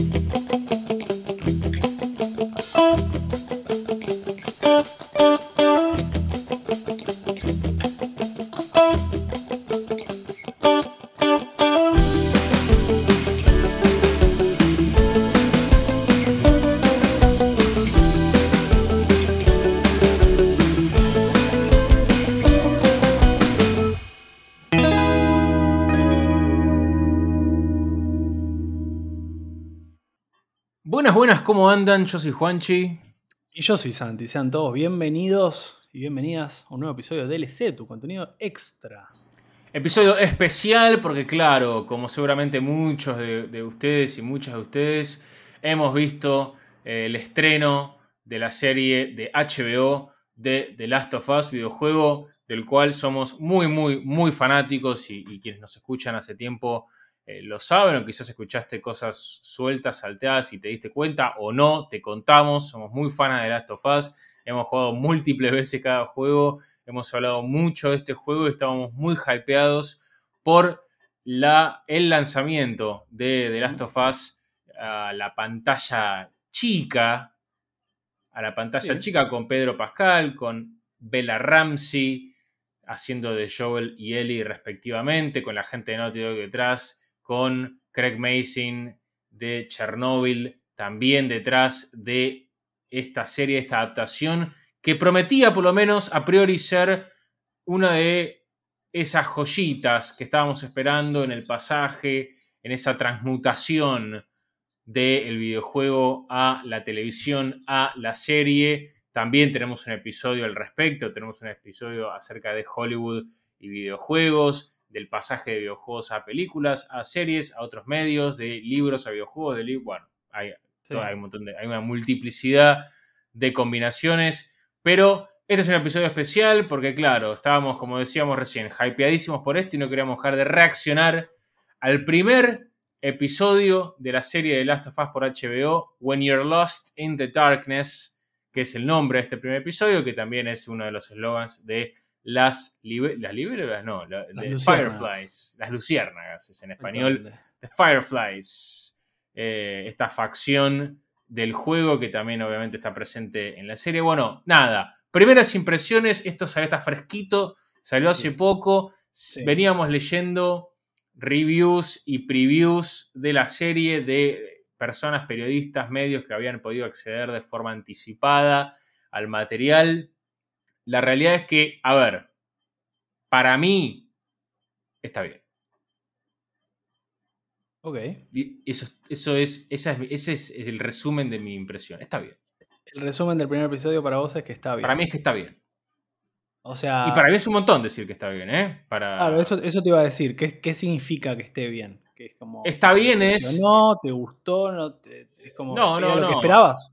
Buenas, ¿cómo andan? Yo soy Juanchi. Y yo soy Santi. Sean todos bienvenidos y bienvenidas a un nuevo episodio de DLC, tu contenido extra. Episodio especial porque, claro, como seguramente muchos de, de ustedes y muchas de ustedes, hemos visto eh, el estreno de la serie de HBO de The Last of Us, videojuego del cual somos muy, muy, muy fanáticos y, y quienes nos escuchan hace tiempo eh, lo saben o quizás escuchaste cosas sueltas, salteadas y te diste cuenta o no, te contamos, somos muy fanas de Last of Us, hemos jugado múltiples veces cada juego, hemos hablado mucho de este juego y estábamos muy hypeados por la, el lanzamiento de The Last of Us a la pantalla chica, a la pantalla chica con Pedro Pascal, con Bella Ramsey haciendo de Joel y Ellie respectivamente, con la gente de Naughty Dog detrás, con Craig Mason de Chernobyl también detrás de esta serie, esta adaptación, que prometía por lo menos a priori ser una de esas joyitas que estábamos esperando en el pasaje, en esa transmutación del videojuego a la televisión, a la serie. También tenemos un episodio al respecto, tenemos un episodio acerca de Hollywood y videojuegos, del pasaje de videojuegos a películas, a series, a otros medios, de libros a videojuegos, de libros, bueno, hay, Sí. hay un montón de, hay una multiplicidad de combinaciones, pero este es un episodio especial porque, claro, estábamos, como decíamos recién, hypeadísimos por esto y no queríamos dejar de reaccionar al primer episodio de la serie de Last of Us por HBO, When You're Lost in the Darkness, que es el nombre de este primer episodio, que también es uno de los eslogans de las, libe- las libélulas, no, la- Las de. Fireflies, las luciérnagas es en español, The Fireflies, eh, esta facción del juego que también obviamente está presente en la serie. Bueno, nada, primeras impresiones, esto salió, está fresquito, salió hace Sí. poco, Sí. veníamos leyendo reviews y previews de la serie de personas, periodistas, medios que habían podido acceder de forma anticipada al material. La realidad es que, a ver, para mí está bien. Ok. Y Eso, eso es, esa es- ese es el resumen de mi impresión. Está bien. El resumen del primer episodio para vos es que está bien. Para mí es que está bien. O sea. Y para mí es un montón decir que está bien, ¿eh? Para... Claro, eso, eso te iba a decir. ¿Qué, qué significa que esté bien? Que es como. Está bien es- No, te gustó, no te- es como. No, ¿Era no, lo que esperabas?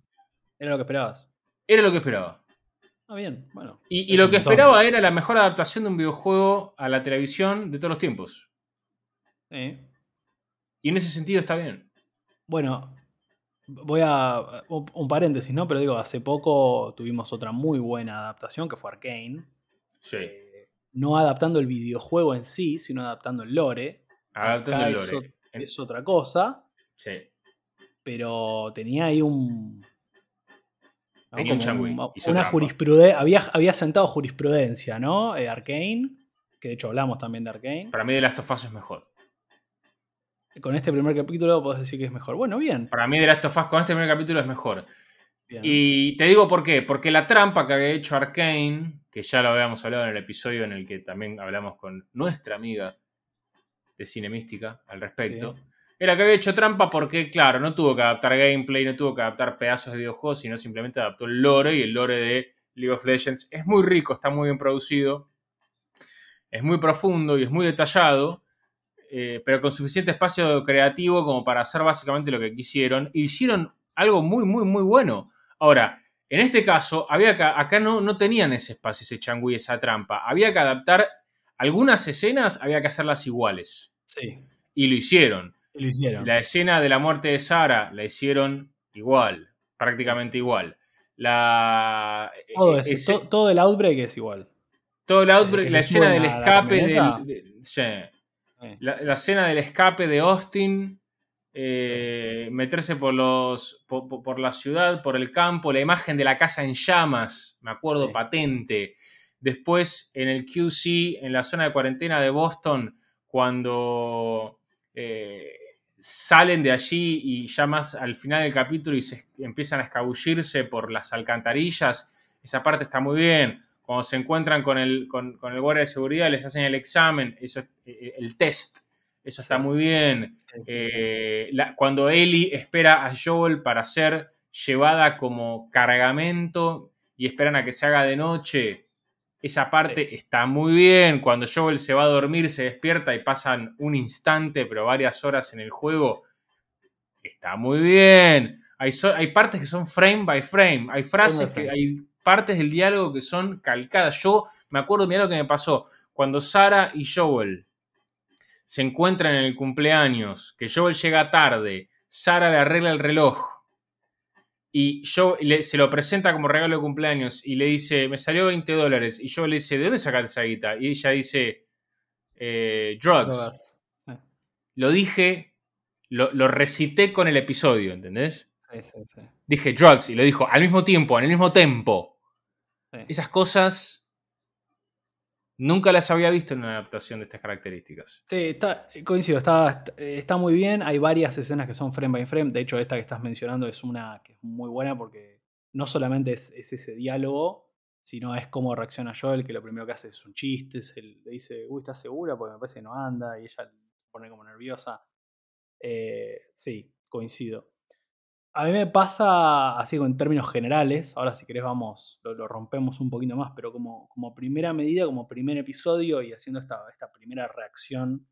Era lo que esperabas. Era lo que esperaba. Ah, bien, bueno. Y, lo que montón. esperaba era la mejor adaptación de un videojuego a la televisión de todos los tiempos. Sí. Y en ese sentido está bien. Bueno, voy a. Un, paréntesis, ¿no? Pero digo, hace poco tuvimos otra muy buena adaptación que fue Arkane. Sí. Eh, no adaptando el videojuego en sí, sino adaptando el lore. Adaptando Acá el lore. Es, otra cosa, Sí. pero tenía ahí un. Una jurisprudencia. Había, había sentado jurisprudencia, ¿no? Eh, Arkane, que de hecho hablamos también de Arkane. Para mí The Last of Us es mejor. Con este primer capítulo podés decir que es mejor. Bueno, bien. Para mí The Last of Us con este primer capítulo es mejor. bien. Y te digo por qué. Porque la trampa que había hecho Arkane, que ya lo habíamos hablado en el episodio en el que también hablamos con nuestra amiga de Cine Mística al respecto, Sí. Era que había hecho trampa porque, claro, no tuvo que adaptar gameplay, no tuvo que adaptar pedazos de videojuegos, sino simplemente adaptó el lore y el lore de League of Legends es muy rico, está muy bien producido, es muy profundo y es muy detallado. eh, pero con suficiente espacio creativo como para hacer básicamente lo que quisieron. Y hicieron algo muy, muy, muy bueno. Ahora, en este caso, había que, acá no, no tenían ese espacio, ese changüí, esa trampa. Había que adaptar algunas escenas, había que hacerlas iguales. Sí, Y lo hicieron. Y lo hicieron. La escena de la muerte de Sara la hicieron igual, prácticamente igual. La, todo, ese- ese- to- todo el outbreak es igual. todo el outbreak, que la escena del la escape del, de-. Eh, la, la escena del escape de Austin eh, meterse por, los, por, por la ciudad, por el campo, la imagen de la casa en llamas, me acuerdo Sí. patente. Después en el QC, en la zona de cuarentena de Boston, cuando eh, salen de allí y ya más al final del capítulo y se empiezan a escabullirse por las alcantarillas, esa parte está muy bien. Cuando se encuentran con el, con, con el guardia de seguridad, les hacen el examen, eso, es- eh, el test, eso está muy bien. Eh, la- cuando Ellie espera a Joel para ser llevada como cargamento y esperan a que se haga de noche, esa parte está muy bien. Cuando Joel se va a dormir, se despierta y pasan un instante, pero varias horas en el juego, está muy bien. Hay, so- hay partes que son frame by frame, hay frases, que hay partes del diálogo que son calcadas. Yo me acuerdo, mira lo que me pasó, cuando Sara y Joel se encuentran en el cumpleaños, que Joel llega tarde, Sara le arregla el reloj y Joel le- se lo presenta como regalo de cumpleaños y le dice, me salió 20 dólares. Y Joel le dice, ¿de dónde sacaste esa guita? Y ella dice, "Eh, drugs. Sí, Lo dije, lo, lo recité con el episodio, ¿entendés? sí, sí, sí. Dije drugs y lo dijo al mismo tiempo, en el mismo tempo. Esas cosas nunca las había visto en una adaptación de estas características. Sí, está, coincido, está, está muy bien. Hay varias escenas que son frame by frame. De hecho, esta que estás mencionando es una que es muy buena porque no solamente es, es ese diálogo, sino es cómo reacciona Joel, que lo primero que hace es un chiste, se le dice, uy, ¿estás segura? Porque me parece que no anda, y ella se pone como nerviosa. Eh, sí, coincido. A mí me pasa así en términos generales, ahora si querés vamos, lo, rompemos un poquito más, pero como, como primera medida, como primer episodio y haciendo esta, esta primera reacción,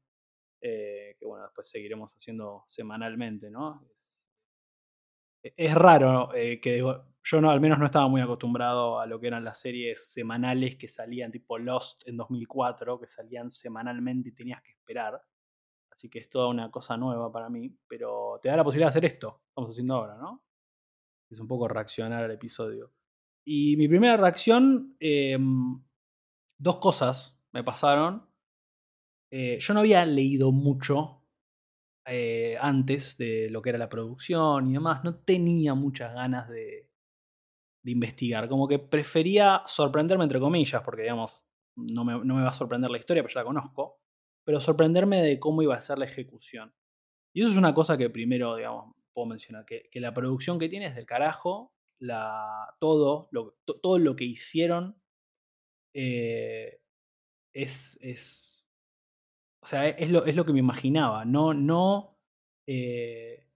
eh, que bueno, después seguiremos haciendo semanalmente, ¿no? Es, raro eh, que yo no, al menos no estaba muy acostumbrado a lo que eran las series semanales que salían tipo Lost en 2004, que salían semanalmente y tenías que esperar. Así que es toda una cosa nueva para mí, pero te da la posibilidad de hacer esto, estamos haciendo ahora, ¿no? Es un poco reaccionar al episodio. Y mi primera reacción, eh, dos cosas me pasaron. Eh, yo no había leído mucho eh, antes de lo que era la producción y demás, no tenía muchas ganas de, de investigar, como que prefería sorprenderme entre comillas, porque digamos, no me, no me va a sorprender la historia, pero ya la conozco pero sorprenderme de cómo iba a ser la ejecución. Y eso es una cosa que primero, digamos, puedo mencionar, que, que la producción que tiene es del carajo, la, todo, lo, to, todo lo que hicieron eh, es, es, o sea, es lo, es lo que me imaginaba, no, no, eh,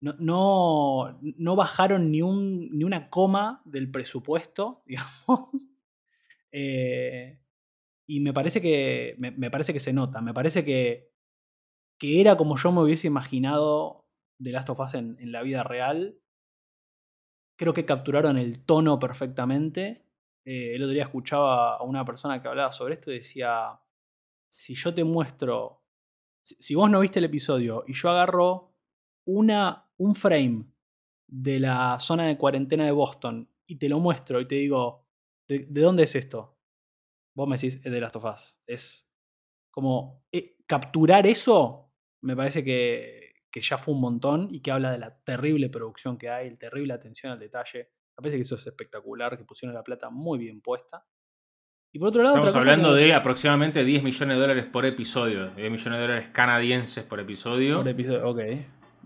no, no, no, bajaron ni, un, ni una coma del presupuesto, digamos. Eh, y me parece que. Me, parece que se nota. Me parece que. Que era como yo me hubiese imaginado de Last of Us en, la vida real. Creo que capturaron el tono perfectamente. Eh, el otro día escuchaba a una persona que hablaba sobre esto y decía. Si yo te muestro. Si, vos no viste el episodio y yo agarro una, un frame de la zona de cuarentena de Boston y te lo muestro y te digo. ¿De, de dónde es esto? Vos me decís es de Last of Us. Es como eh, capturar eso, me parece que, que, ya fue un montón y que habla de la terrible producción que hay, el terrible atención al detalle. Me parece que eso es espectacular, que pusieron la plata muy bien puesta. Y por otro lado, estamos hablando que... de aproximadamente 10 millones de dólares por episodio, 10 millones de dólares canadienses por episodio. Por episodio, ok.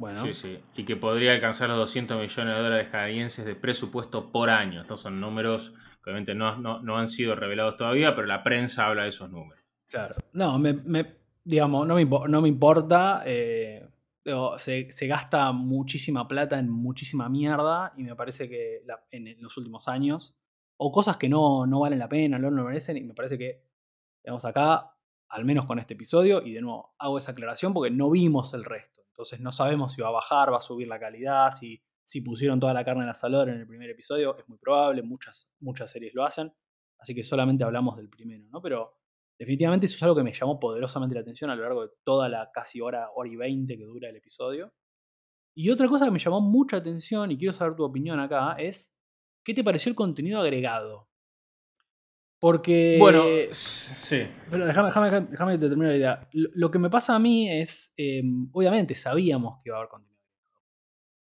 Bueno. Sí, sí. Y que podría alcanzar los 200 millones de dólares canadienses de presupuesto por año. Estos son números que obviamente no, no, no, han sido revelados todavía, pero la prensa habla de esos números. Claro. No, me, me digamos, no me, no me importa. Eh, digo, se, se, gasta muchísima plata en muchísima mierda y me parece que la, en, en, los últimos años, o cosas que no, no valen la pena, no lo merecen, y me parece que, digamos, acá, al menos con este episodio, y de nuevo hago esa aclaración porque no vimos el resto. Entonces no sabemos si va a bajar, va a subir la calidad, si, si pusieron toda la carne en el asador en el primer episodio, es muy probable, muchas, muchas series lo hacen, así que solamente hablamos del primero, ¿no? Pero definitivamente eso es algo que me llamó poderosamente la atención a lo largo de toda la casi hora, hora y veinte que dura el episodio. Y otra cosa que me llamó mucha atención, y quiero saber tu opinión acá, es ¿qué te pareció el contenido agregado? Porque. Bueno, sí. Pero déjame, déjame, déjame que te termine la idea. Lo, lo que me pasa a mí es. eh, obviamente sabíamos que iba a haber contenido.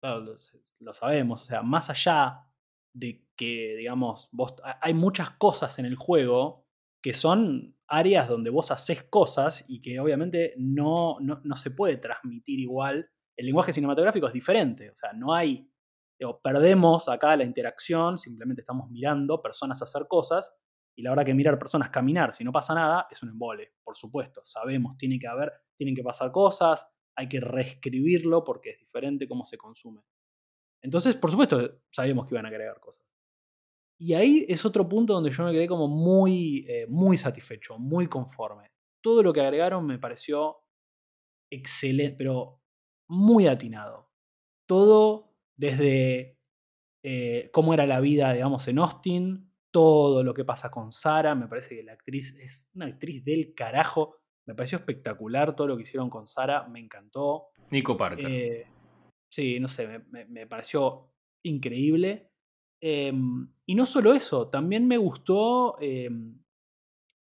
Claro, lo, lo sabemos. O sea, más allá de que, digamos, vos. ha- Hay muchas cosas en el juego que son áreas donde vos haces cosas y que obviamente no, no, no se puede transmitir igual. El lenguaje cinematográfico es diferente. O sea, no hay. digo, perdemos acá la interacción, simplemente estamos mirando personas hacer cosas y la verdad que mirar personas caminar si no pasa nada es un embole, por supuesto. Sabemos, tiene que haber, tienen que pasar cosas, hay que reescribirlo porque es diferente cómo se consume. Entonces, por supuesto, sabíamos que iban a agregar cosas. Y ahí es otro punto donde yo me quedé como muy, eh, muy satisfecho, muy conforme. Todo lo que agregaron me pareció excelente, pero muy atinado. Todo desde eh, cómo era la vida, digamos, en Austin, todo lo que pasa con Sara, me parece que la actriz es una actriz del carajo, me pareció espectacular todo lo que hicieron con Sara, me encantó. Nico Parker. Eh, sí, no sé, me, me- me pareció increíble. Em, y no solo eso, también me gustó em,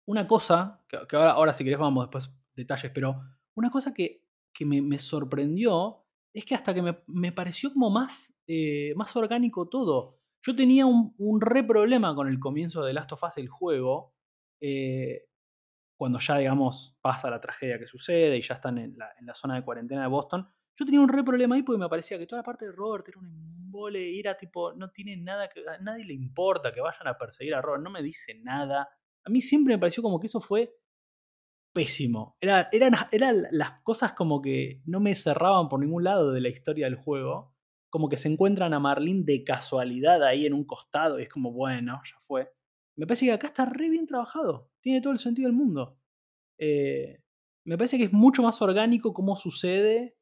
una cosa, que, que ahora, ahora si querés vamos después detalles, pero una cosa que, que me, me sorprendió es que hasta que me, me pareció como más, eh, más orgánico todo. Yo tenía un, re problema con el comienzo de Last of Us, el juego, eh, cuando ya, digamos, pasa la tragedia que sucede y ya están en la, zona de cuarentena de Boston. Yo tenía un re problema ahí porque me parecía que toda la parte de Robert era un embole, y era tipo, no tiene nada que. A nadie le importa que vayan a perseguir a Robert, no me dice nada. A mí siempre me pareció como que eso fue pésimo. Era, eran, eran las cosas como que no me cerraban por ningún lado de la historia del juego. Como que se encuentran a Marlene de casualidad ahí en un costado y es como, bueno, ya fue. Me parece que acá está re bien trabajado. Tiene todo el sentido del mundo. Eh, me parece que es mucho más orgánico cómo sucede.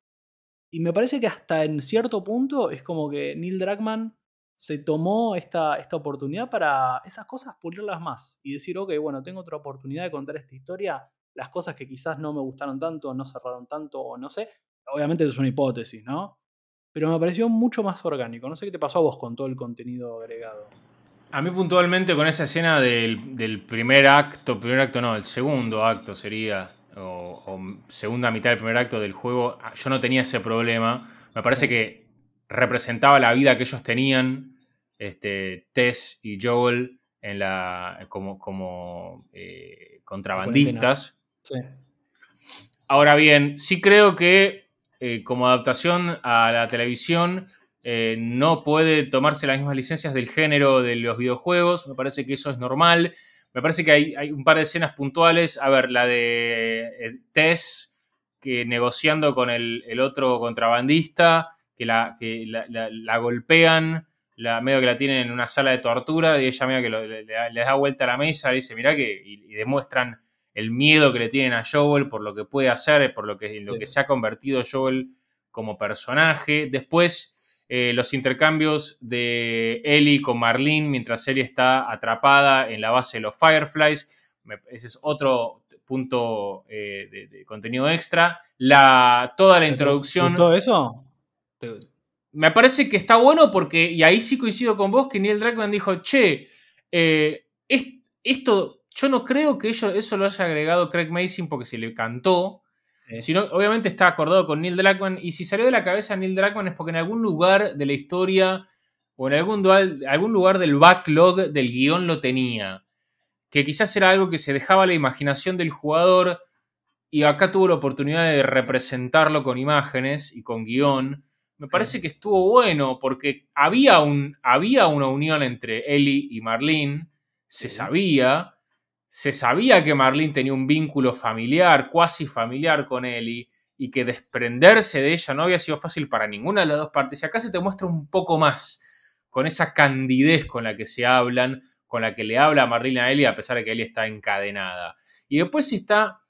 Y me parece que hasta en cierto punto es como que Neil Druckmann se tomó esta, esta oportunidad para esas cosas pulirlas más. Y decir, ok, bueno, tengo otra oportunidad de contar esta historia. Las cosas que quizás no me gustaron tanto, no cerraron tanto, o no sé. Obviamente es una hipótesis, ¿no? Pero me pareció mucho más orgánico. No sé qué te pasó a vos con todo el contenido agregado. A mí puntualmente con esa escena del, del primer acto, primer acto no, el segundo acto sería, o, o segunda mitad del primer acto del juego, ah, yo no tenía ese problema. Me parece que representaba la vida que ellos tenían, este, Tess y Joel, en la, como, como eh, contrabandistas. Sí. Ahora bien, sí creo que eh, como adaptación a la televisión eh, no puede tomarse las mismas licencias del género de los videojuegos. Me parece que eso es normal. Me parece que hay, un par de escenas puntuales. A ver, la de eh, Tess que negociando con el, otro contrabandista, que la, que la, golpean, la, medio que la tienen en una sala de tortura, y ella medio que lo- le, le da- le vuelta a la mesa y dice, mirá que, y demuestran el miedo que le tienen a Joel por lo que puede hacer, por lo que, en lo Sí. que se ha convertido Joel como personaje. Después, eh, los intercambios de Ellie con Marlene mientras Ellie está atrapada en la base de los Fireflies. Me- ese es otro punto eh, de, de contenido extra. La, toda la introducción. ¿Todo eso? Me parece que está bueno porque, y ahí sí coincido con vos, que Neil Druckmann dijo, che, eh, es- esto, yo no creo que ello- eso lo haya agregado Craig Mason porque se le cantó, Sí. sino obviamente está acordado con Neil Druckmann, y si salió de la cabeza Neil Druckmann es porque en algún lugar de la historia o en algún, dual- algún lugar del backlog del guion lo tenía, que quizás era algo que se dejaba a la imaginación del jugador y acá tuvo la oportunidad de representarlo con imágenes y con guion. Me parece que estuvo bueno porque había, un, había una unión entre Ellie y Marlene, se sabía, se sabía que Marlene tenía un vínculo familiar, cuasi familiar con Ellie, y que desprenderse de ella no había sido fácil para ninguna de las dos partes. Y acá se te muestra un poco más, con esa candidez con la que se hablan, con la que le habla Marlene a Ellie, a pesar de que Ellie está encadenada. Y después está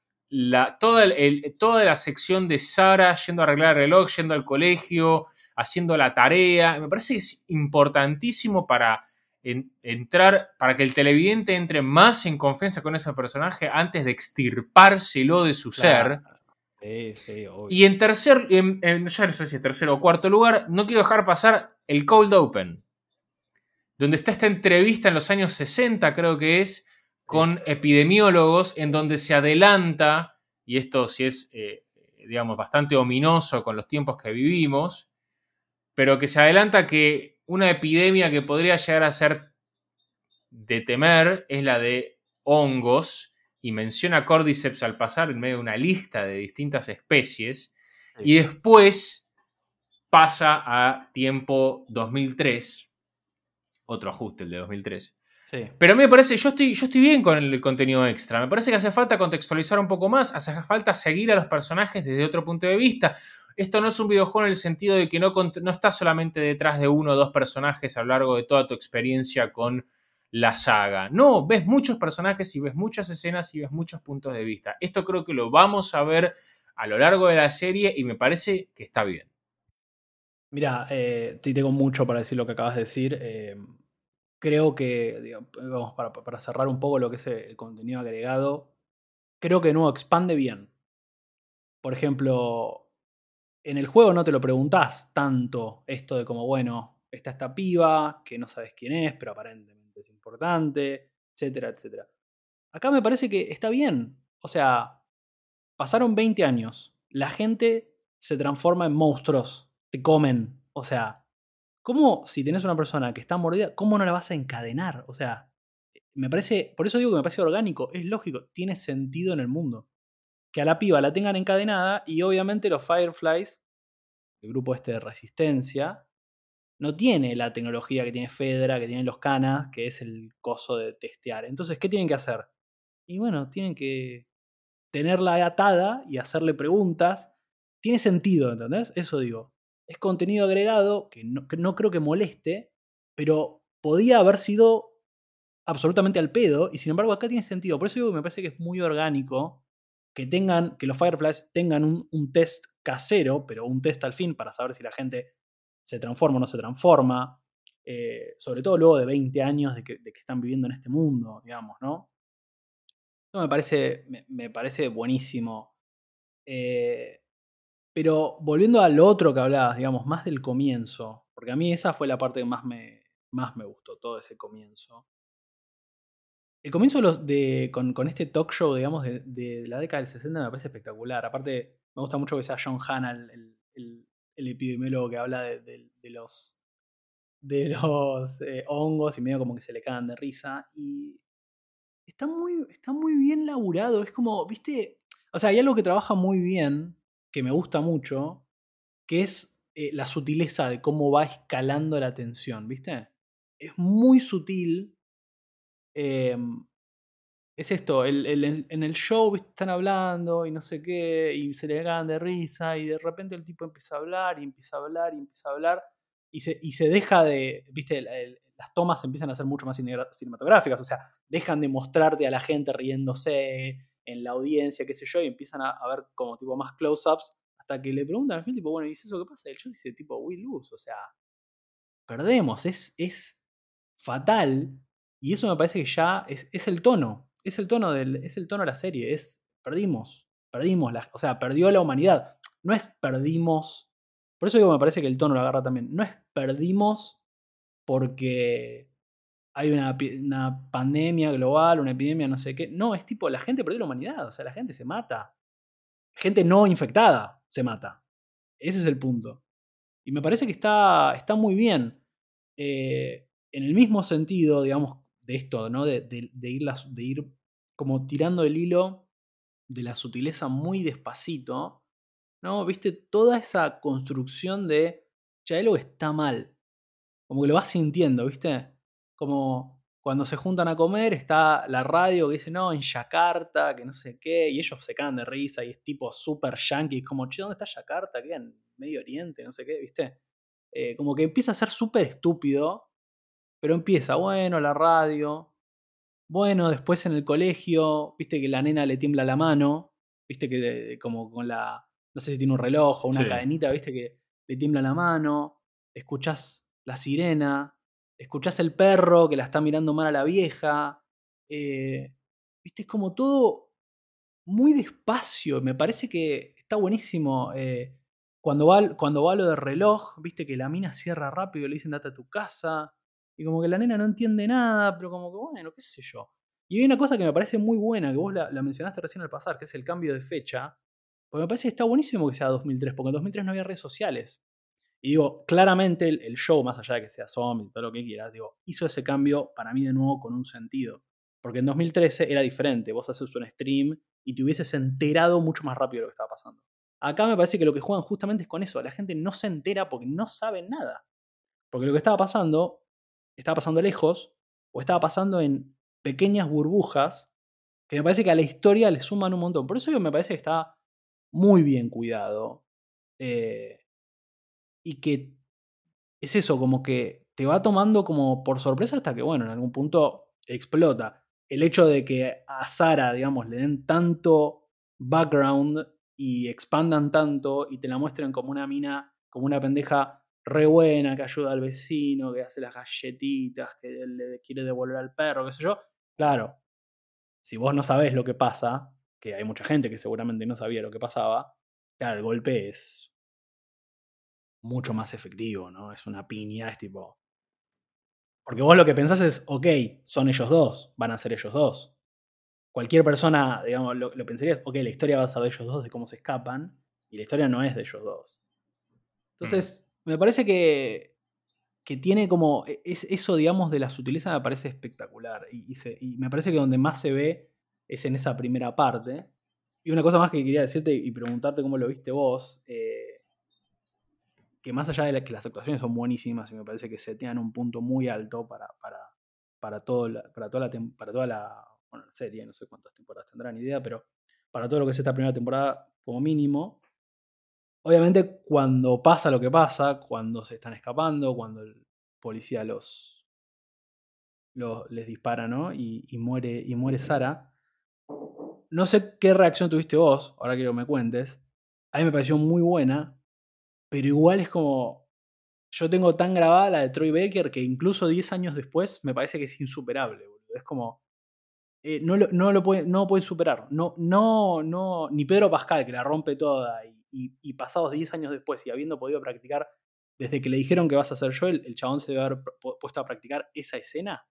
toda, toda la sección de Sara yendo a arreglar el reloj, yendo al colegio, haciendo la tarea. Me parece que es importantísimo para en- entrar, para que el televidente entre más en confianza con ese personaje antes de extirpárselo de su ser. Claro. Sí, sí, obvio. Y en tercer, en, en- ya no sé si tercero o cuarto lugar, no quiero dejar pasar el Cold Open, donde está esta entrevista en los años 60, creo que es, con epidemiólogos en donde se adelanta, y esto sí es, eh, digamos, bastante ominoso con los tiempos que vivimos, pero que se adelanta que una epidemia que podría llegar a ser de temer es la de hongos, y menciona Cordyceps al pasar en medio de una lista de distintas especies, y después pasa a tiempo 2003, otro ajuste el de 2003. Pero a mí me parece, yo estoy, yo estoy bien con el contenido extra. Me parece que hace falta contextualizar un poco más, hace falta seguir a los personajes desde otro punto de vista. Esto no es un videojuego en el sentido de que no, no estás solamente detrás de uno o dos personajes a lo largo de toda tu experiencia con la saga. No, ves muchos personajes y ves muchas escenas y ves muchos puntos de vista. Esto creo que lo vamos a ver a lo largo de la serie y me parece que está bien. Mira, eh, tengo mucho para decir lo que acabas de decir. Eh, creo que, vamos, para, cerrar un poco lo que es el contenido agregado, creo que no expande bien. Por ejemplo, en el juego no te lo preguntás tanto esto de como, bueno, está esta piba, que no sabes quién es, pero aparentemente es importante, etcétera, etcétera. Acá me parece que está bien. O sea, pasaron 20 años, la gente se transforma en monstruos, te comen. O sea, ¿cómo si tenés una persona que está mordida, cómo no la vas a encadenar? O sea, me parece, por eso digo que me parece orgánico, es lógico, tiene sentido en el mundo. Que a la piba la tengan encadenada y obviamente los Fireflies, el grupo este de resistencia, no tiene la tecnología que tiene Fedra, que tienen los Canas, que es el coso de testear. Entonces, ¿qué tienen que hacer? Y bueno, tienen que tenerla atada y hacerle preguntas. Tiene sentido, ¿entendés? Eso digo. Es contenido agregado que no, que no creo que moleste, pero podía haber sido absolutamente al pedo, y sin embargo acá tiene sentido. Por eso digo que me parece que es muy orgánico que tengan, que los Fireflies tengan un, un, test casero, pero un test al fin para saber si la gente se transforma o no se transforma, eh, sobre todo luego de 20 años de que, están viviendo en este mundo, digamos, ¿no? Eso me parece, me, parece buenísimo. Eh, pero volviendo al otro que hablabas, digamos, más del comienzo, porque a mí esa fue la parte que más me, más me gustó, todo ese comienzo. El comienzo de, con, este talk show, digamos, de, la década del 60 me parece espectacular. Aparte, me gusta mucho que sea John Hanna el, el epidemiólogo que habla de, los, de los eh, hongos y medio como que se le cagan de risa. Y está muy, está muy bien laburado. Es como, viste, o sea, hay algo que trabaja muy bien, que me gusta mucho, que es eh, la sutileza de cómo va escalando la tensión, ¿viste? Es muy sutil. Em, es esto, en el show están hablando y no sé qué, y se le ganan de risa, y de repente el tipo empieza a hablar, y empieza a hablar, y empieza a hablar, y se, y se deja de, viste, las tomas empiezan a ser mucho más cinematográficas, o sea, dejan de mostrarte a la gente riéndose en la audiencia, qué sé yo, y empiezan a, ver como tipo más close-ups, hasta que le preguntan al film, tipo, bueno, ¿y eso qué pasa? El show dice, tipo, we lose, o sea, perdemos, es, es fatal, y eso me parece que ya es, es el tono, es el tono, del, es el tono de la serie, es perdimos, perdimos, la, o sea, perdió la humanidad. No es perdimos, por eso digo, me parece que el tono lo agarra también, no es perdimos porque hay una, una, pandemia global, una epidemia, no sé qué. No, es tipo, la gente perdió la humanidad, o sea, la gente se mata. Gente no infectada se mata. Ese es el punto. Y me parece que está, está muy bien. Eh, en el mismo sentido, digamos, de esto, ¿no? De, de, ir como tirando el hilo de la sutileza muy despacito, ¿no? Viste toda esa construcción de, ya algo está mal, como que lo vas sintiendo, ¿viste? Como cuando se juntan a comer está la radio que dice, no, en Yakarta, que no sé qué, y ellos se caen de risa y es tipo super yankee, como, che, ¿dónde está Yakarta? ¿Qué? En Medio Oriente, no sé qué, ¿viste? Eh, como que empieza a ser súper estúpido, pero empieza, bueno, la radio, bueno, después en el colegio, viste que la nena le tiembla la mano, viste que como con la, no sé si tiene un reloj o una cadenita, viste que le tiembla la mano, escuchás la sirena, escuchás el perro que la está mirando mal a la vieja, eh, viste, es como todo muy despacio, me parece que está buenísimo. Eh, cuando, va, cuando va lo del reloj, viste que la mina cierra rápido, le dicen date a tu casa, y como que la nena no entiende nada, pero como que bueno, qué sé yo. Y hay una cosa que me parece muy buena, que vos la, mencionaste recién al pasar, que es el cambio de fecha. Porque me parece que está buenísimo que sea 2003, porque en 2003 no había redes sociales. Y digo, claramente el, show, más allá de que sea zombie todo lo que quieras, digo, hizo ese cambio para mí de nuevo con un sentido. Porque en 2013 era diferente. Vos haces un stream y te hubieses enterado mucho más rápido de lo que estaba pasando. Acá me parece que lo que juegan justamente es con eso. La gente no se entera porque no sabe nada. Porque lo que estaba pasando, estaba pasando lejos o estaba pasando en pequeñas burbujas que me parece que a la historia le suman un montón. Por eso yo me parece que está muy bien cuidado. Eh, y que es eso, como que te va tomando como por sorpresa hasta que, bueno, en algún punto explota. El hecho de que a Sara, digamos, le den tanto background y expandan tanto y te la muestren como una mina, como una pendeja re buena que ayuda al vecino, que hace las galletitas, que le quiere devolver al perro, qué sé yo. Claro, si vos no sabés lo que pasa, que hay mucha gente que seguramente no sabía lo que pasaba, claro, el golpe es mucho más efectivo, ¿no? Es una piña, es tipo. Porque vos lo que pensás es, ok, son ellos dos, van a ser ellos dos. Cualquier persona, digamos, lo, lo pensaría ok, la historia va a ser de ellos dos, de cómo se escapan, y la historia no es de ellos dos. Entonces, me parece que, que tiene como. E, es, eso, digamos, de la sutileza me parece espectacular. Y, me parece que donde más se ve es en esa primera parte. Y una cosa más que quería decirte y preguntarte cómo lo viste vos. Eh, que más allá de que las actuaciones son buenísimas y me parece que se setean un punto muy alto para, para, para, todo para, toda, la, para toda la, serie, no sé cuántas temporadas tendrán idea, pero para todo lo que es esta primera temporada como mínimo. Obviamente cuando pasa lo que pasa, cuando se están escapando, cuando el policía los, los les dispara, ¿no? Y, y, muere, y muere Sara. No sé qué reacción tuviste vos, ahora quiero que me cuentes. A mí me pareció muy buena, pero igual es como. Yo tengo tan grabada la de Troy Baker que incluso 10 años después me parece que es insuperable. Es como. Eh, no, lo, no, lo puede, no puede superar. No, no, no, ni Pedro Pascal, que la rompe toda, y, pasados 10 años después, y habiendo podido practicar, desde que le dijeron que vas a ser Joel, el chabón se debe haber puesto a practicar esa escena.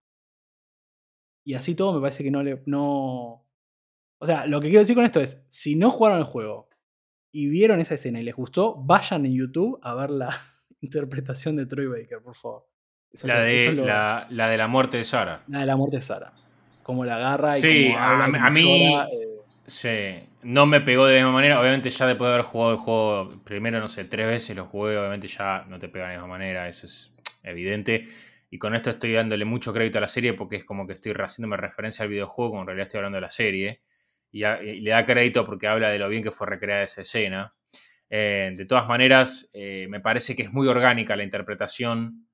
Y así todo me parece que no le. No... O sea, lo que quiero decir con esto es: si no jugaron el juego, y vieron esa escena y les gustó, vayan en YouTube a ver la interpretación de Troy Baker, por favor. la, de, la, de la muerte de Sara. La de la muerte de Sara. Como la agarra y sí, a mí. Eh. Sí, no me pegó de la misma manera. Obviamente, ya después de haber jugado el juego, primero, no sé, tres veces lo jugué, obviamente ya no te pega de la misma manera, eso es evidente. Y con esto estoy dándole mucho crédito a la serie porque es como que estoy haciéndome referencia al videojuego, cuando en realidad estoy hablando de la serie y, le da crédito porque habla de lo bien que fue recreada esa escena. Eh, de todas maneras, eh, me parece que es muy orgánica la interpretación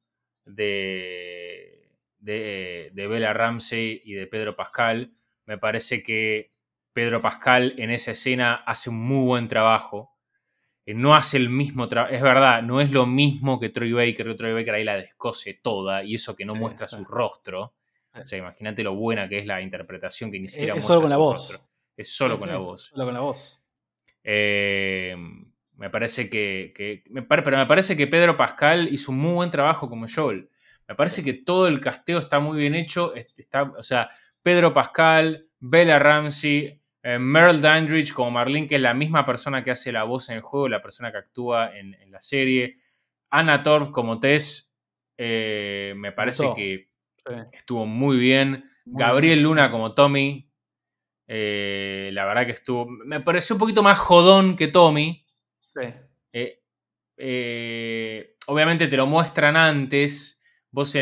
de, de, de, Bella Ramsey y de Pedro Pascal. Me parece que Pedro Pascal en esa escena hace un muy buen trabajo. Eh, no hace el mismo trabajo, es verdad, no es lo mismo que Troy Baker, Troy Baker ahí la descose toda y eso que no muestra su rostro. O sea, imagínate lo buena que es la interpretación que ni siquiera muestra solo con la voz. Rostro. Es solo con la voz. Solo con la voz. Eh, me parece que, pero me parece que Pedro Pascal hizo un muy buen trabajo como Joel. Me parece que todo el casteo está muy bien hecho. Está, o sea, Pedro Pascal, Bella Ramsey, eh, Merle Dandridge como Marlene, que es la misma persona que hace la voz en el juego, la persona que actúa en, la serie. Anna Torv como Tess, eh, me parece que estuvo muy bien. Gabriel Luna como Tommy, eh, la verdad que estuvo. Me pareció un poquito más jodón que Tommy. Sí. Eh, obviamente te lo muestran antes. Vos,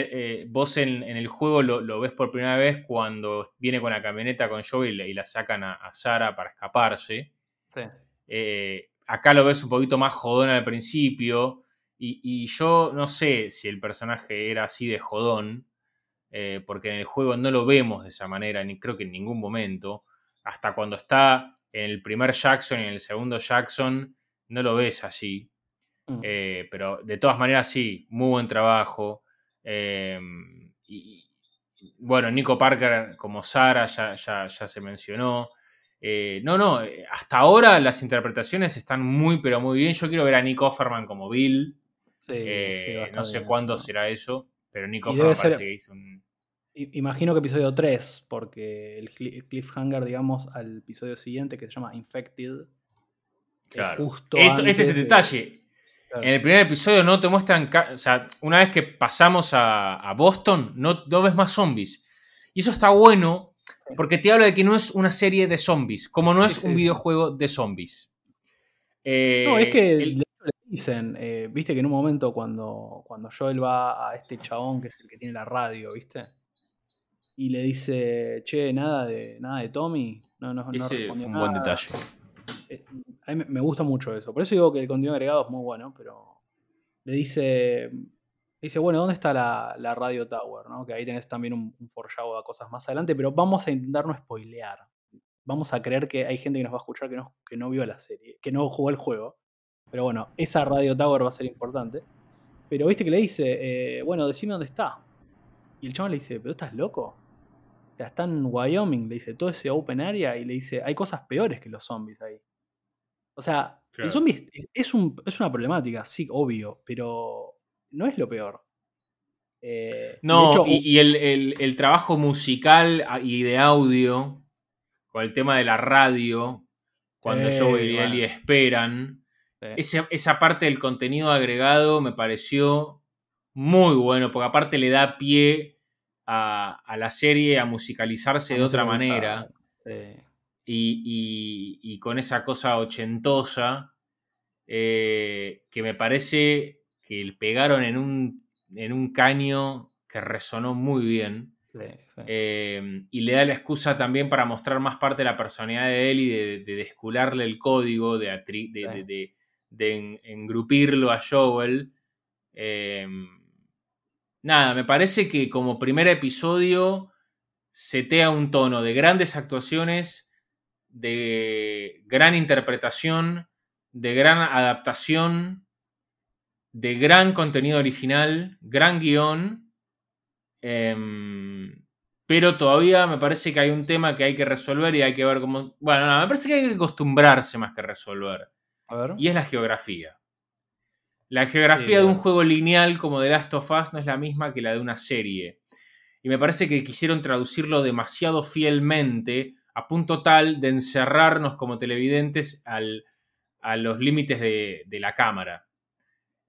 vos en, el juego lo, ves por primera vez cuando viene con la camioneta con Joe y, la sacan a, Sara para escaparse. Sí. acá lo ves un poquito más jodón al principio. Y, y, yo no sé si el personaje era así de jodón. porque en el juego no lo vemos de esa manera, ni creo que en ningún momento hasta cuando está en el primer Jackson y en el segundo Jackson, no lo ves así. Mm. Eh, pero de todas maneras, sí, muy buen trabajo. Em, y, bueno, Nico Parker como Sara ya, ya, se mencionó. Eh, no, no, eh, hasta ahora las interpretaciones están muy, pero muy bien. Yo quiero ver a Nick Offerman como Bill. no sé cuándo será eso, pero Nick Offerman parece que hizo un Imagino que episodio 3, porque el cliffhanger, digamos, al episodio siguiente que se llama Infected. Claro. Justo este es el detalle. En el primer episodio no te muestran. O sea, una vez que pasamos a, Boston, no, no, ves más zombies. Y eso está bueno porque te habla de que no es una serie de zombies, como no es un videojuego de zombies. no, es que eh, le dicen, eh, viste que en un momento cuando, cuando Joel va a este chabón que es el que tiene la radio, ¿viste? y le dice, che, nada de, nada de Tommy. No, no, Ese fue un buen detalle. Eh, a mí me gusta mucho eso. Por eso digo que el contenido agregado es muy bueno, pero le dice, dice bueno, ¿dónde está la, Radio Tower? Que ahí tenés también un, un a cosas más adelante, pero vamos a intentar no spoilear. Vamos a creer que hay gente que nos va a escuchar que no, que no vio la serie, que no jugó el juego. Pero bueno, esa Radio Tower va a ser importante. Pero viste que le dice, eh, bueno, decime dónde está. Y el chaval le dice, ¿pero estás loco? está en Wyoming, le dice, todo ese open area, y le dice, hay cosas peores que los zombies ahí. O sea, el zombie es, una problemática, sí, obvio, pero no es lo peor. Eh, no, y, el, trabajo musical ah, y de audio, con el tema de la radio, cuando yo y Eli esperan, esa parte del contenido agregado me pareció muy bueno, porque aparte le da pie a, la serie a musicalizarse de otra manera. Y, con esa cosa ochentosa eh, que me parece que pegaron en un, en un caño que resonó muy bien. Eh, y le da la excusa también para mostrar más parte de la personalidad de él y de, descularle el código, de, de, engrupirlo a Joel. Eh, nada, me parece que como primer episodio setea un tono de grandes actuaciones, de gran interpretación, de gran adaptación, de gran contenido original, gran guion. Em, pero todavía me parece que hay un tema que hay que resolver y hay que ver cómo. Bueno, no, me parece que hay que acostumbrarse más que resolver. Y es la geografía. La geografía de un juego lineal como The Last of Us no es la misma que la de una serie. Y me parece que quisieron traducirlo demasiado fielmente a punto tal de encerrarnos como televidentes a los límites de, la cámara.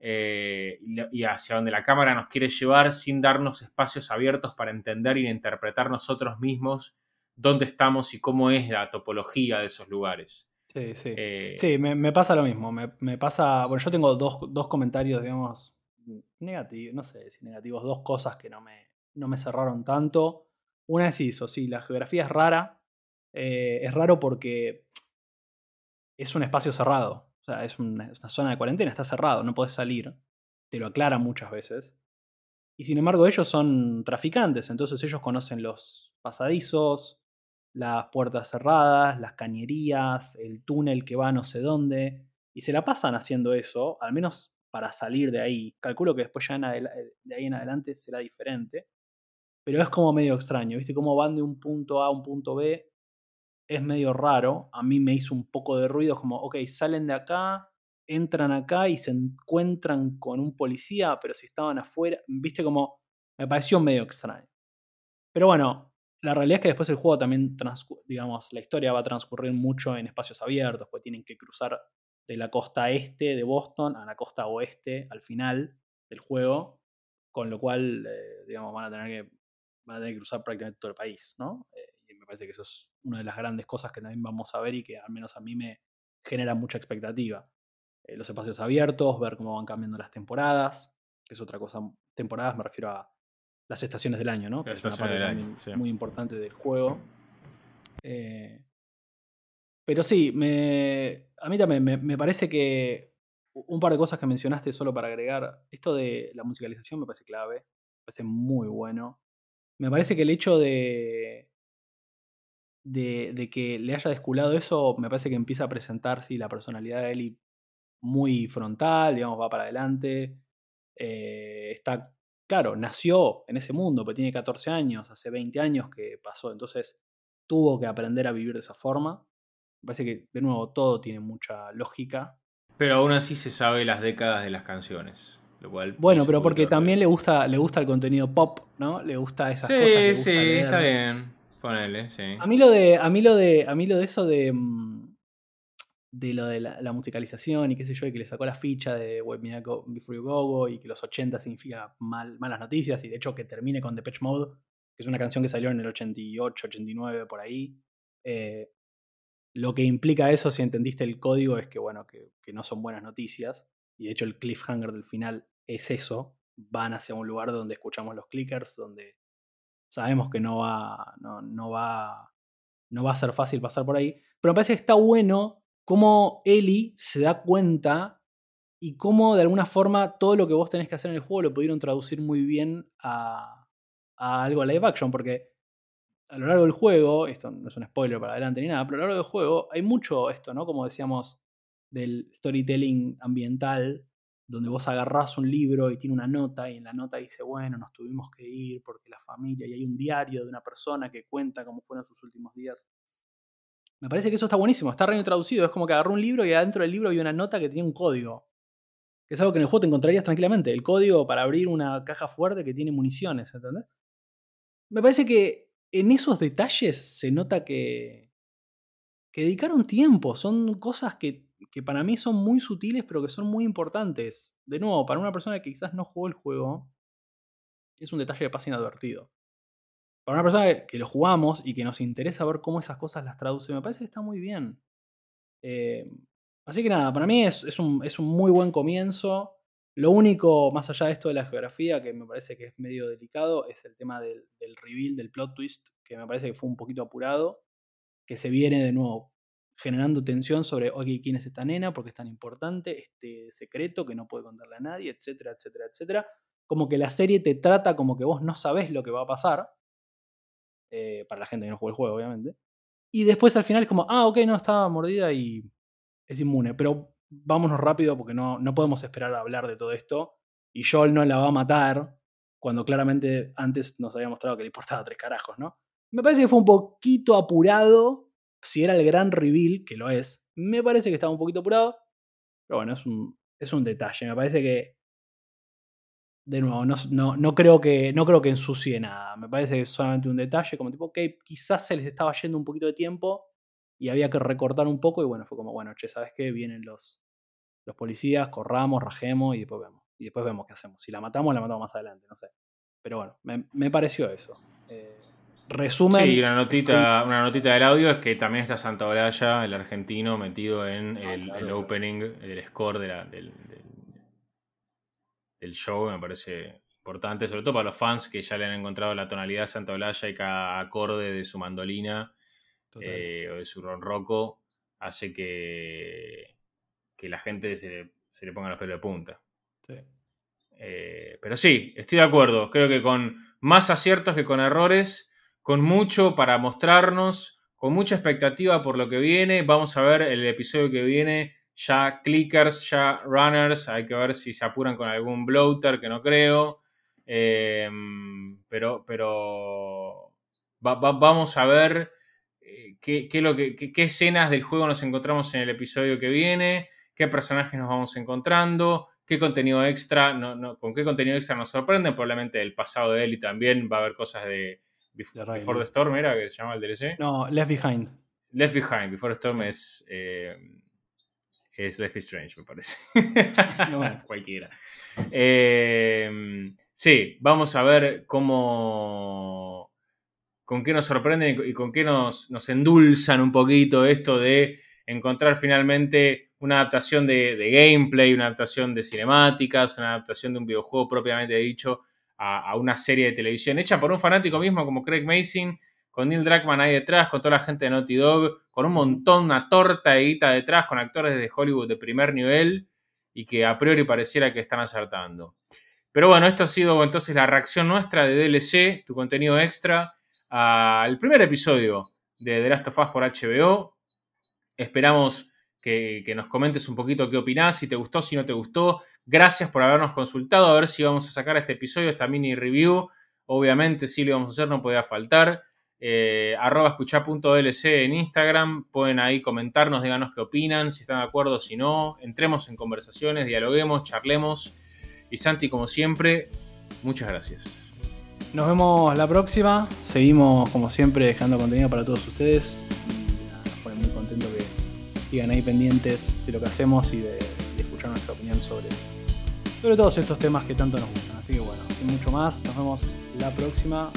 Eh, y hacia donde la cámara nos quiere llevar sin darnos espacios abiertos para entender y interpretar nosotros mismos dónde estamos y cómo es la topología de esos lugares. Sí, sí. Eh, sí, me, pasa lo mismo. Me, pasa. Bueno, yo tengo dos, comentarios, digamos, negativos, no sé si negativos, dos cosas que no me, no me cerraron tanto. Una es eso, sí, la geografía es rara. Eh, es raro porque es un espacio cerrado. O sea, es una, zona de cuarentena, está cerrado, no puedes salir. Te lo aclaran muchas veces. Y sin embargo, ellos son traficantes, entonces ellos conocen los pasadizos, las puertas cerradas, las cañerías, el túnel que va no sé dónde, y se la pasan haciendo eso, al menos para salir de ahí. Calculo que después ya eh, de ahí en adelante será diferente, pero es como medio extraño, ¿viste? Cómo van de un punto A a un punto B, es medio raro, a mí me hizo un poco de ruido, como, ok, salen de acá, entran acá y se encuentran con un policía, pero si estaban afuera, ¿viste? Como, me pareció medio extraño. Pero bueno, la realidad es que después el juego también, digamos, la historia va a transcurrir mucho en espacios abiertos, pues tienen que cruzar de la costa este de Boston a la costa oeste al final del juego, con lo cual, eh, digamos, van a, tener que, van a tener que cruzar prácticamente todo el país, ¿no? Eh, y me parece que eso es una de las grandes cosas que también vamos a ver y que al menos a mí me genera mucha expectativa. Eh, los espacios abiertos, ver cómo van cambiando las temporadas, que es otra cosa. Temporadas me refiero a las estaciones del año, ¿no? Que es una parte muy importante del juego. Eh, pero sí, me, a mí también me, parece que un par de cosas que mencionaste solo para agregar, esto de la musicalización me parece clave, me parece muy bueno. Me parece que el hecho de, de, que le haya desculado eso, me parece que empieza a presentar la personalidad de Ellie muy frontal, digamos, va para adelante. Eh, está claro, nació en ese mundo, pero tiene 14 años, hace 20 años que pasó, entonces tuvo que aprender a vivir de esa forma. Me parece que, de nuevo, todo tiene mucha lógica. Pero aún así se sabe las décadas de las canciones. Lo cual Bueno, pero porque también le gusta, le gusta el contenido pop, ¿no? Le gusta esas Sí, cosas. le gusta sí, leer. está bien. Ponele, sí. A mí lo de, a mí lo de, a mí lo de eso de, mm, de lo de la, musicalización y qué sé yo, y que le sacó la ficha de Web Before You Go Go y que los 80 significa mal, malas noticias y de hecho que termine con Depeche Mode, que es una canción que salió en el 88, 89 por ahí. eh, lo que implica eso, si entendiste el código, es que bueno, que no son buenas noticias. Y de hecho el cliffhanger del final es eso. Van hacia un lugar donde escuchamos los clickers, donde sabemos que no va, no, va, no va a ser fácil pasar por ahí. Pero me parece que está bueno cómo Ellie se da cuenta y cómo de alguna forma todo lo que vos tenés que hacer en el juego lo pudieron traducir muy bien a, a algo live action, porque a lo largo del juego, esto no es un spoiler para adelante ni nada, pero a lo largo del juego hay mucho esto, ¿no? Como decíamos, del storytelling ambiental, donde vos agarrás un libro y tiene una nota y en la nota dice, bueno, nos tuvimos que ir porque la familia, y hay un diario de una persona que cuenta cómo fueron sus últimos días. Me parece que eso está buenísimo, está re traducido, es como que agarró un libro y adentro del libro había una nota que tenía un código. Que es algo que en el juego te encontrarías tranquilamente, el código para abrir una caja fuerte que tiene municiones, ¿entendés? Me parece que en esos detalles se nota que, que dedicaron tiempo. Son cosas que, que para mí son muy sutiles, pero que son muy importantes. De nuevo, para una persona que quizás no jugó el juego, es un detalle de paz inadvertido. Para una persona que lo jugamos y que nos interesa ver cómo esas cosas las traduce, me parece que está muy bien. Eh, así que nada, para mí es, es un, es un muy buen comienzo. Lo único, más allá de esto de la geografía, que me parece que es medio delicado, es el tema del, del reveal, del plot twist, que me parece que fue un poquito apurado, que se viene de nuevo generando tensión sobre, oye, ¿quién es esta nena? ¿Por qué es tan importante? Este secreto que no puede contarle a nadie, etcétera, etcétera, etcétera. Como que la serie te trata como que vos no sabés lo que va a pasar, eh, para la gente que no jugó el juego, obviamente. Y después al final es como, ah, ok, no, estaba mordida y es inmune. Pero vámonos rápido porque no, no podemos esperar a hablar de todo esto. Y Joel no la va a matar cuando claramente antes nos había mostrado que le importaba tres carajos, ¿no? Me parece que fue un poquito apurado. Si era el gran reveal, que lo es, me parece que estaba un poquito apurado. Pero bueno, es un, es un detalle. Me parece que. De nuevo, no, no, no, creo que, no creo que ensucie nada. Me parece que es solamente un detalle. Como tipo, ok, quizás se les estaba yendo un poquito de tiempo y había que recortar un poco. Y bueno, fue como, bueno, che, ¿sabes qué? Vienen los, los policías, corramos, rajemos y después vemos. Y después vemos qué hacemos. Si la matamos, la matamos más adelante, no sé. Pero bueno, me, me pareció eso. Eh, resumen. Sí, una notita, una notita del audio es que también está Santa Olalla, el argentino, metido en Ah, el, claro, el claro. opening, el score de la- del, del- del show, me parece importante, sobre todo para los fans que ya le han encontrado la tonalidad de Santa Olalla y cada acorde de su mandolina eh, o de su ronroco hace que, que la gente se le, se le ponga los pelos de punta. Sí. Eh, pero sí, estoy de acuerdo. Creo que con más aciertos que con errores, con mucho para mostrarnos, con mucha expectativa por lo que viene. Vamos a ver el episodio que viene. Ya clickers, ya runners. Hay que ver si se apuran con algún bloater, que no creo. Eh, pero pero va- va- vamos a ver eh, qué, qué lo qué- qué escenas del juego nos encontramos en el episodio que viene, qué personajes nos vamos encontrando, qué contenido extra, no- no- con qué contenido extra nos sorprenden. Probablemente el pasado de Ellie también va a haber cosas de Before the Storm, ¿era que se llama el DLC? No, Left Behind. Left Behind, Before the Storm es, eh, es Life is Strange, me parece. No. Cualquiera. Eh, sí, vamos a ver cómo. con qué nos sorprenden y con qué nos, nos endulzan un poquito esto de encontrar finalmente una adaptación de, de gameplay, una adaptación de cinemáticas, una adaptación de un videojuego propiamente dicho a, una serie de televisión hecha por un fanático mismo como Craig Mason, con Neil Druckmann ahí detrás, con toda la gente de Naughty Dog, con un montón, una torta de guita detrás, con actores de Hollywood de primer nivel y que a priori pareciera que están acertando. Pero bueno, esto ha sido entonces la reacción nuestra de DLC, tu contenido extra, al primer episodio de The Last of Us por HBO. Esperamos que, nos comentes un poquito qué opinás, si te gustó, si no te gustó. Gracias por habernos consultado, a ver si vamos a sacar este episodio, esta mini review. Obviamente sí lo vamos a hacer, no podía faltar. Eh, arroba escuchá.dlc en Instagram, pueden ahí comentarnos, díganos qué opinan, si están de acuerdo, si no, entremos en conversaciones, dialoguemos, charlemos Y Santi, como siempre, muchas gracias. Nos vemos la próxima. Seguimos, como siempre, dejando contenido para todos ustedes. Sigan ahí pendientes de lo que hacemos y de, de escuchar nuestra opinión sobre, sobre todos estos temas que tanto nos gustan. Así que bueno, sin mucho más, nos vemos la próxima.